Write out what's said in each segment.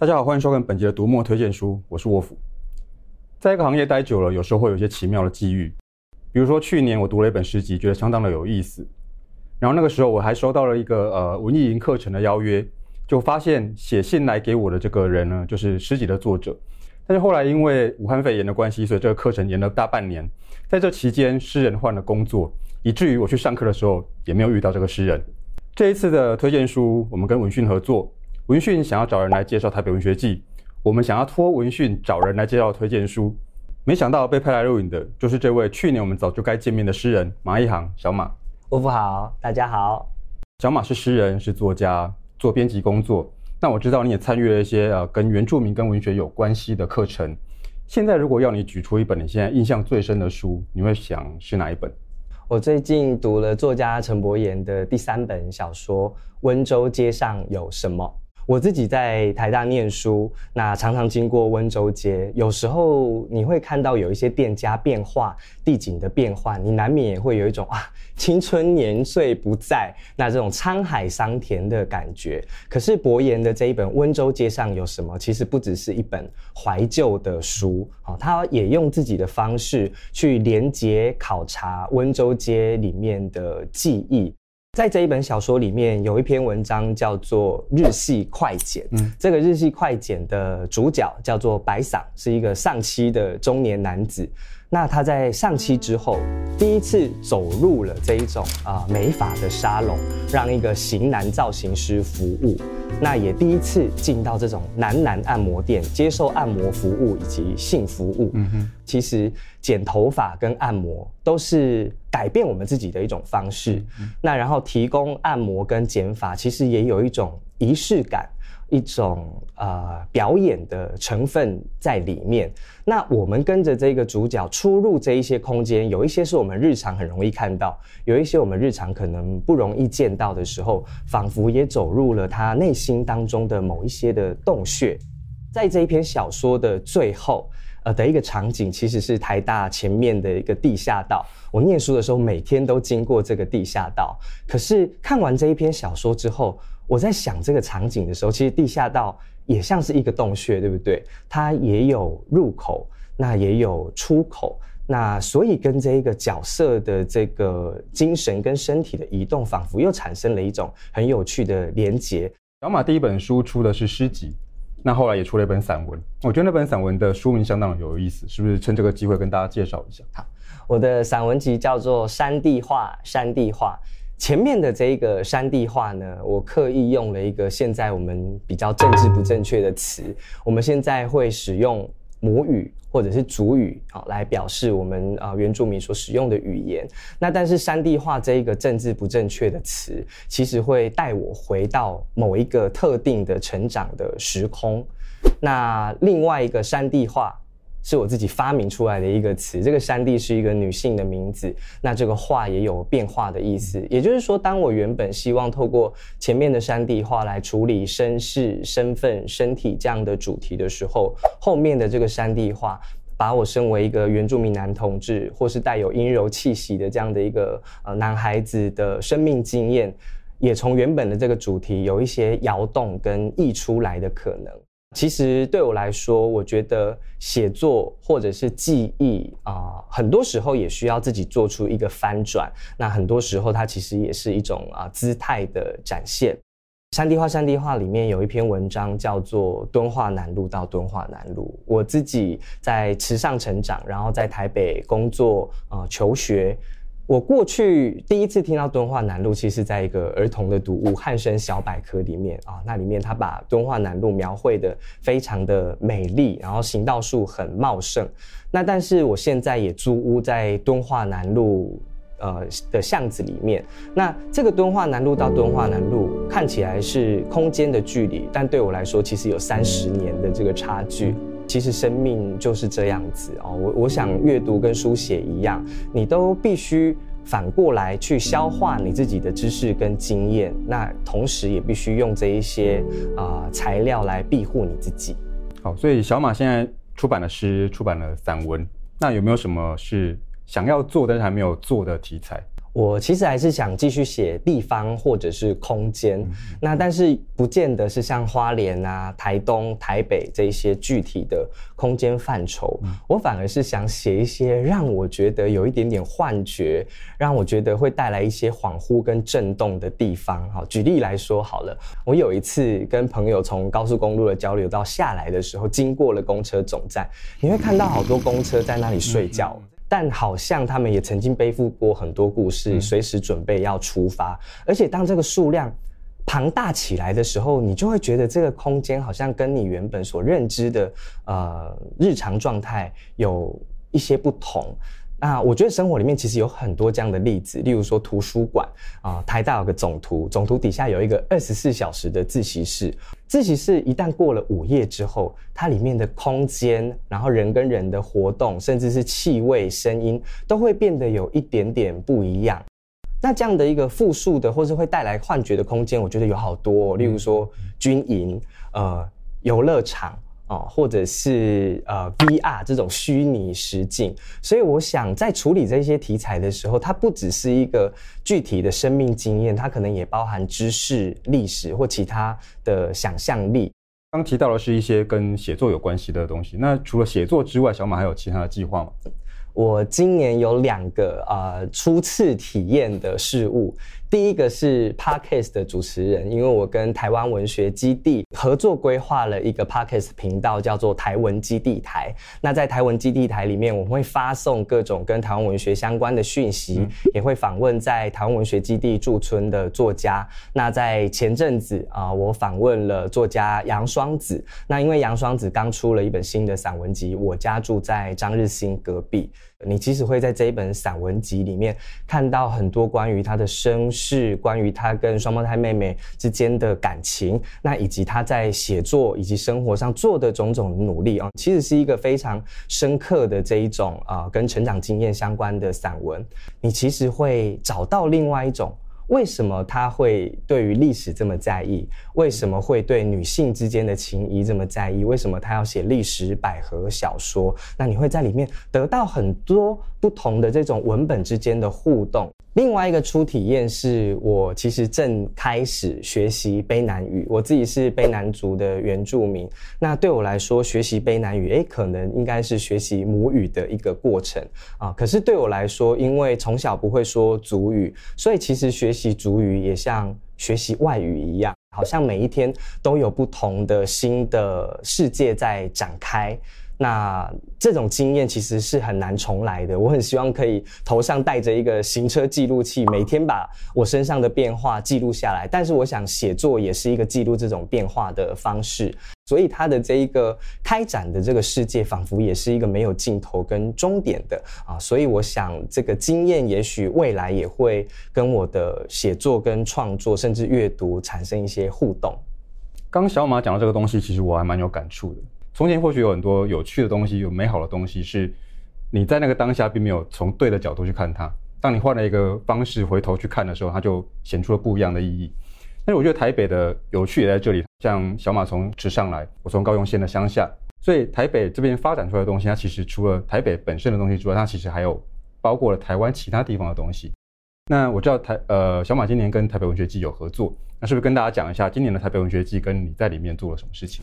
大家好，欢迎收看本集的读墨推荐书，我是沃夫。在一个行业待久了，有时候会有一些奇妙的际遇。比如说去年我读了一本诗集，觉得相当的有意思。然后那个时候我还收到了一个呃文艺营课程的邀约，就发现写信来给我的这个人呢，就是诗集的作者。但是后来因为武汉肺炎的关系，所以这个课程延了大半年。在这期间，诗人换了工作，以至于我去上课的时候也没有遇到这个诗人。这一次的推荐书，我们跟文讯合作。文讯想要找人来介绍台北文学季，我们想要托文讯找人来介绍推荐书，没想到被派来录影的就是这位去年我们早就该见面的诗人马一航小马。沃夫好，大家好。小马是诗人，是作家，做编辑工作。那我知道你也参与了一些呃跟原住民跟文学有关系的课程。现在如果要你举出一本你现在印象最深的书，你会想是哪一本？我最近读了作家陈伯言的第三本小说《温州街上有什么》。我自己在台大念书，那常常经过温州街，有时候你会看到有一些店家变化、地景的变换，你难免也会有一种啊，青春年岁不在，那这种沧海桑田的感觉。可是伯言的这一本《温州街上有什么》，其实不只是一本怀旧的书，啊，他也用自己的方式去连接考察温州街里面的记忆。在这一本小说里面，有一篇文章叫做《日系快剪》。嗯，这个日系快剪的主角叫做白桑，是一个丧妻的中年男子。那他在上期之后，第一次走入了这一种啊、呃、美发的沙龙，让一个型男造型师服务。那也第一次进到这种男男按摩店，接受按摩服务以及性服务。嗯哼，其实剪头发跟按摩都是改变我们自己的一种方式。嗯、那然后提供按摩跟剪发，其实也有一种仪式感。一种呃表演的成分在里面。那我们跟着这个主角出入这一些空间，有一些是我们日常很容易看到，有一些我们日常可能不容易见到的时候，仿佛也走入了他内心当中的某一些的洞穴。在这一篇小说的最后，呃的一个场景，其实是台大前面的一个地下道。我念书的时候，每天都经过这个地下道。可是看完这一篇小说之后，我在想这个场景的时候，其实地下道也像是一个洞穴，对不对？它也有入口，那也有出口，那所以跟这一个角色的这个精神跟身体的移动，仿佛又产生了一种很有趣的连结。小马第一本书出的是诗集，那后来也出了一本散文。我觉得那本散文的书名相当有意思，是不是？趁这个机会跟大家介绍一下。好，我的散文集叫做《山地画》，山地话。前面的这一个山地话呢，我刻意用了一个现在我们比较政治不正确的词，我们现在会使用母语或者是主语啊来表示我们啊原住民所使用的语言。那但是山地话这一个政治不正确的词，其实会带我回到某一个特定的成长的时空。那另外一个山地话。是我自己发明出来的一个词，这个山地是一个女性的名字，那这个话也有变化的意思。也就是说，当我原本希望透过前面的山地话来处理身世、身份、身体这样的主题的时候，后面的这个山地话把我身为一个原住民男同志，或是带有阴柔气息的这样的一个呃男孩子的生命经验，也从原本的这个主题有一些摇动跟溢出来的可能。其实对我来说，我觉得写作或者是记忆啊、很多时候也需要自己做出一个翻转。那很多时候，它其实也是一种啊、姿态的展现。山地画，山地画里面有一篇文章叫做《敦化南路到敦化南路》。我自己在池上成长，然后在台北工作啊、求学。我过去第一次听到敦化南路，其实在一个儿童的读物《汉声小百科》里面啊，那里面他把敦化南路描绘得非常的美丽，然后行道树很茂盛。那但是我现在也租屋在敦化南路呃的巷子里面，那这个敦化南路到敦化南路看起来是空间的距离，但对我来说其实有三十年的这个差距。其实生命就是这样子哦，我我想阅读跟书写一样，你都必须反过来去消化你自己的知识跟经验，那同时也必须用这一些啊、材料来庇护你自己。好，所以小马现在出版了诗，出版了散文，那有没有什么是想要做但是还没有做的题材？我其实还是想继续写地方或者是空间，嗯、那但是不见得是像花莲啊、台东、台北这一些具体的空间范畴，嗯、我反而是想写一些让我觉得有一点点幻觉，让我觉得会带来一些恍惚跟震动的地方。好，举例来说好了，我有一次跟朋友从高速公路的交流道下来的时候，经过了公车总站，你会看到好多公车在那里睡觉。嗯但好像他们也曾经背负过很多故事，随时准备要出发。而且当这个数量庞大起来的时候，你就会觉得这个空间好像跟你原本所认知的呃日常状态有一些不同。那我觉得生活里面其实有很多这样的例子，例如说图书馆啊、呃，台大有个总图，总图底下有一个二十四小时的自习室。自习室一旦过了午夜之后，它里面的空间，然后人跟人的活动，甚至是气味、声音，都会变得有一点点不一样。那这样的一个复数的，或是会带来幻觉的空间，我觉得有好多、哦，例如说军营、呃游乐场。哦，或者是呃 VR 这种虚拟实境，所以我想在处理这些题材的时候，它不只是一个具体的生命经验，它可能也包含知识、历史或其他的想象力。刚提到的是一些跟写作有关系的东西，那除了写作之外，小马还有其他的计划吗？我今年有两个呃初次体验的事物，第一个是 Podcast 的主持人，因为我跟台湾文学基地合作规划了一个 Podcast 频道，叫做台文基地台。那在台文基地台里面，我们会发送各种跟台湾文学相关的讯息，嗯、也会访问在台湾文学基地驻村的作家。那在前阵子啊、呃，我访问了作家杨双子。那因为杨双子刚出了一本新的散文集，我家住在张日新隔壁。你其实会在这一本散文集里面看到很多关于他的身是，关于他跟双胞胎妹妹之间的感情，那以及他在写作以及生活上做的种种努力啊，其实是一个非常深刻的这一种啊，跟成长经验相关的散文。你其实会找到另外一种。为什么他会对于历史这么在意？为什么会对女性之间的情谊这么在意？为什么他要写历史百合小说？那你会在里面得到很多不同的这种文本之间的互动。另外一个初体验是我其实正开始学习卑南语，我自己是卑南族的原住民。那对我来说，学习卑南语，诶，可能应该是学习母语的一个过程啊。可是对我来说，因为从小不会说族语，所以其实学习族语也像学习外语一样，好像每一天都有不同的新的世界在展开。那这种经验其实是很难重来的。我很希望可以头上戴着一个行车记录器，每天把我身上的变化记录下来。但是我想写作也是一个记录这种变化的方式，所以它的这一个开展的这个世界，仿佛也是一个没有尽头跟终点的啊。所以我想这个经验也许未来也会跟我的写作跟创作，甚至阅读产生一些互动。刚小马讲的这个东西，其实我还蛮有感触的。从前或许有很多有趣的东西，有美好的东西，是你在那个当下并没有从对的角度去看它。当你换了一个方式回头去看的时候，它就显出了不一样的意义。但是我觉得台北的有趣也在这里，像小马从池上来，我从高雄县的乡下，所以台北这边发展出来的东西，它其实除了台北本身的东西之外，它其实还有包括了台湾其他地方的东西。那我知道台呃小马今年跟台北文学季有合作，那是不是跟大家讲一下今年的台北文学季跟你在里面做了什么事情？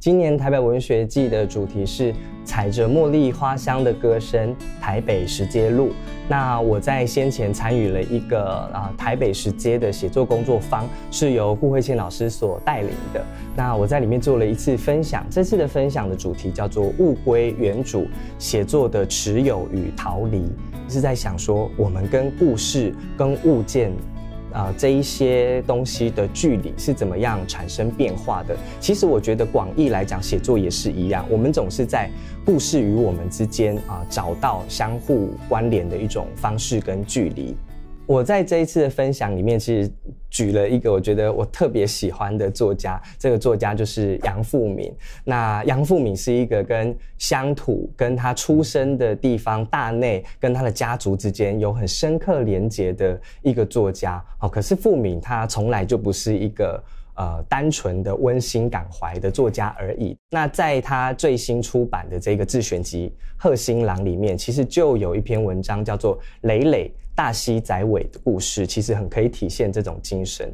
今年台北文学季的主题是踩着茉莉花香的歌声，台北十街路。那我在先前参与了一个啊台北十街的写作工作坊，是由顾慧倩老师所带领的。那我在里面做了一次分享，这次的分享的主题叫做物归原主，写作的持有与逃离，是在想说我们跟故事、跟物件。啊、这一些东西的距离是怎么样产生变化的？其实我觉得广义来讲，写作也是一样。我们总是在故事与我们之间啊、找到相互关联的一种方式跟距离。我在这一次的分享里面，其实举了一个我觉得我特别喜欢的作家，这个作家就是杨富闵。那杨富闵是一个跟乡土、跟他出生的地方大内、跟他的家族之间有很深刻连结的一个作家。哦，可是富闵他从来就不是一个呃单纯的温馨感怀的作家而已。那在他最新出版的这个自选集《贺新郎》里面，其实就有一篇文章叫做《累累》。大西宰尾的故事，其实很可以体现这种精神。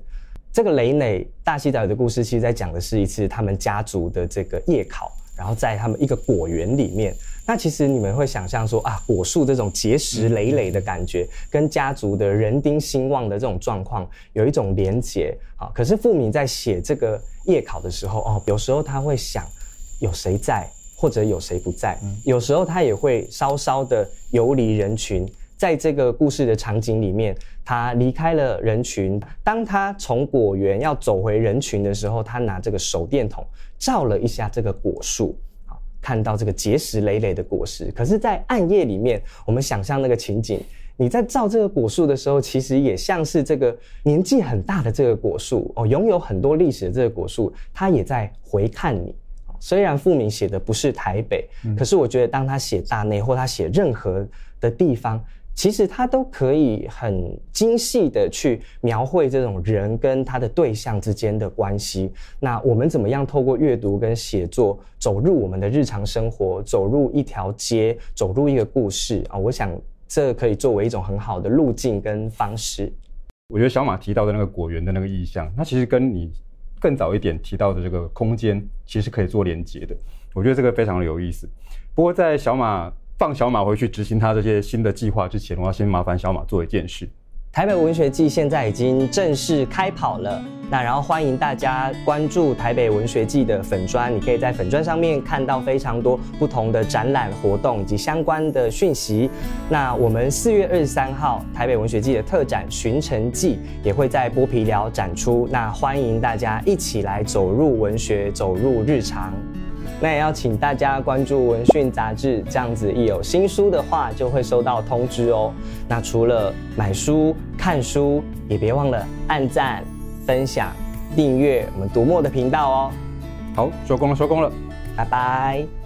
这个雷馁大西宰尾的故事，其实在讲的是一次他们家族的这个夜考，然后在他们一个果园里面。那其实你们会想象说啊，果树这种结实累累的感觉，跟家族的人丁兴旺的这种状况有一种连结啊。可是富敏在写这个夜考的时候哦，有时候他会想有谁在，或者有谁不在，有时候他也会稍稍的游离人群。在这个故事的场景里面，他离开了人群。当他从果园要走回人群的时候，他拿这个手电筒照了一下这个果树。看到这个结实累累的果实，可是，在暗夜里面，我们想象那个情景，你在照这个果树的时候，其实也像是这个年纪很大的这个果树哦，拥有很多历史的这个果树，它也在回看你。虽然富明写的不是台北，嗯、可是我觉得当他写大内或他写任何的地方。其实他都可以很精细的去描绘这种人跟他的对象之间的关系。那我们怎么样透过阅读跟写作走入我们的日常生活，走入一条街，走入一个故事啊？我想这可以作为一种很好的路径跟方式。我觉得小马提到的那个果园的那个意象，那其实跟你更早一点提到的这个空间，其实可以做连接的。我觉得这个非常的有意思。不过在小马。放小马回去执行他这些新的计划之前，我要先麻烦小马做一件事。台北文学季现在已经正式开跑了，那然后欢迎大家关注台北文学季的粉专，你可以在粉专上面看到非常多不同的展览活动以及相关的讯息。那我们四月二十三号台北文学季的特展《寻城记》也会在剥皮寮展出，那欢迎大家一起来走入文学，走入日常。那也要请大家关注《文讯》杂志，这样子一有新书的话，就会收到通知哦。那除了买书、看书，也别忘了按赞、分享、订阅我们读墨的频道哦。好，收工了，收工了，拜拜。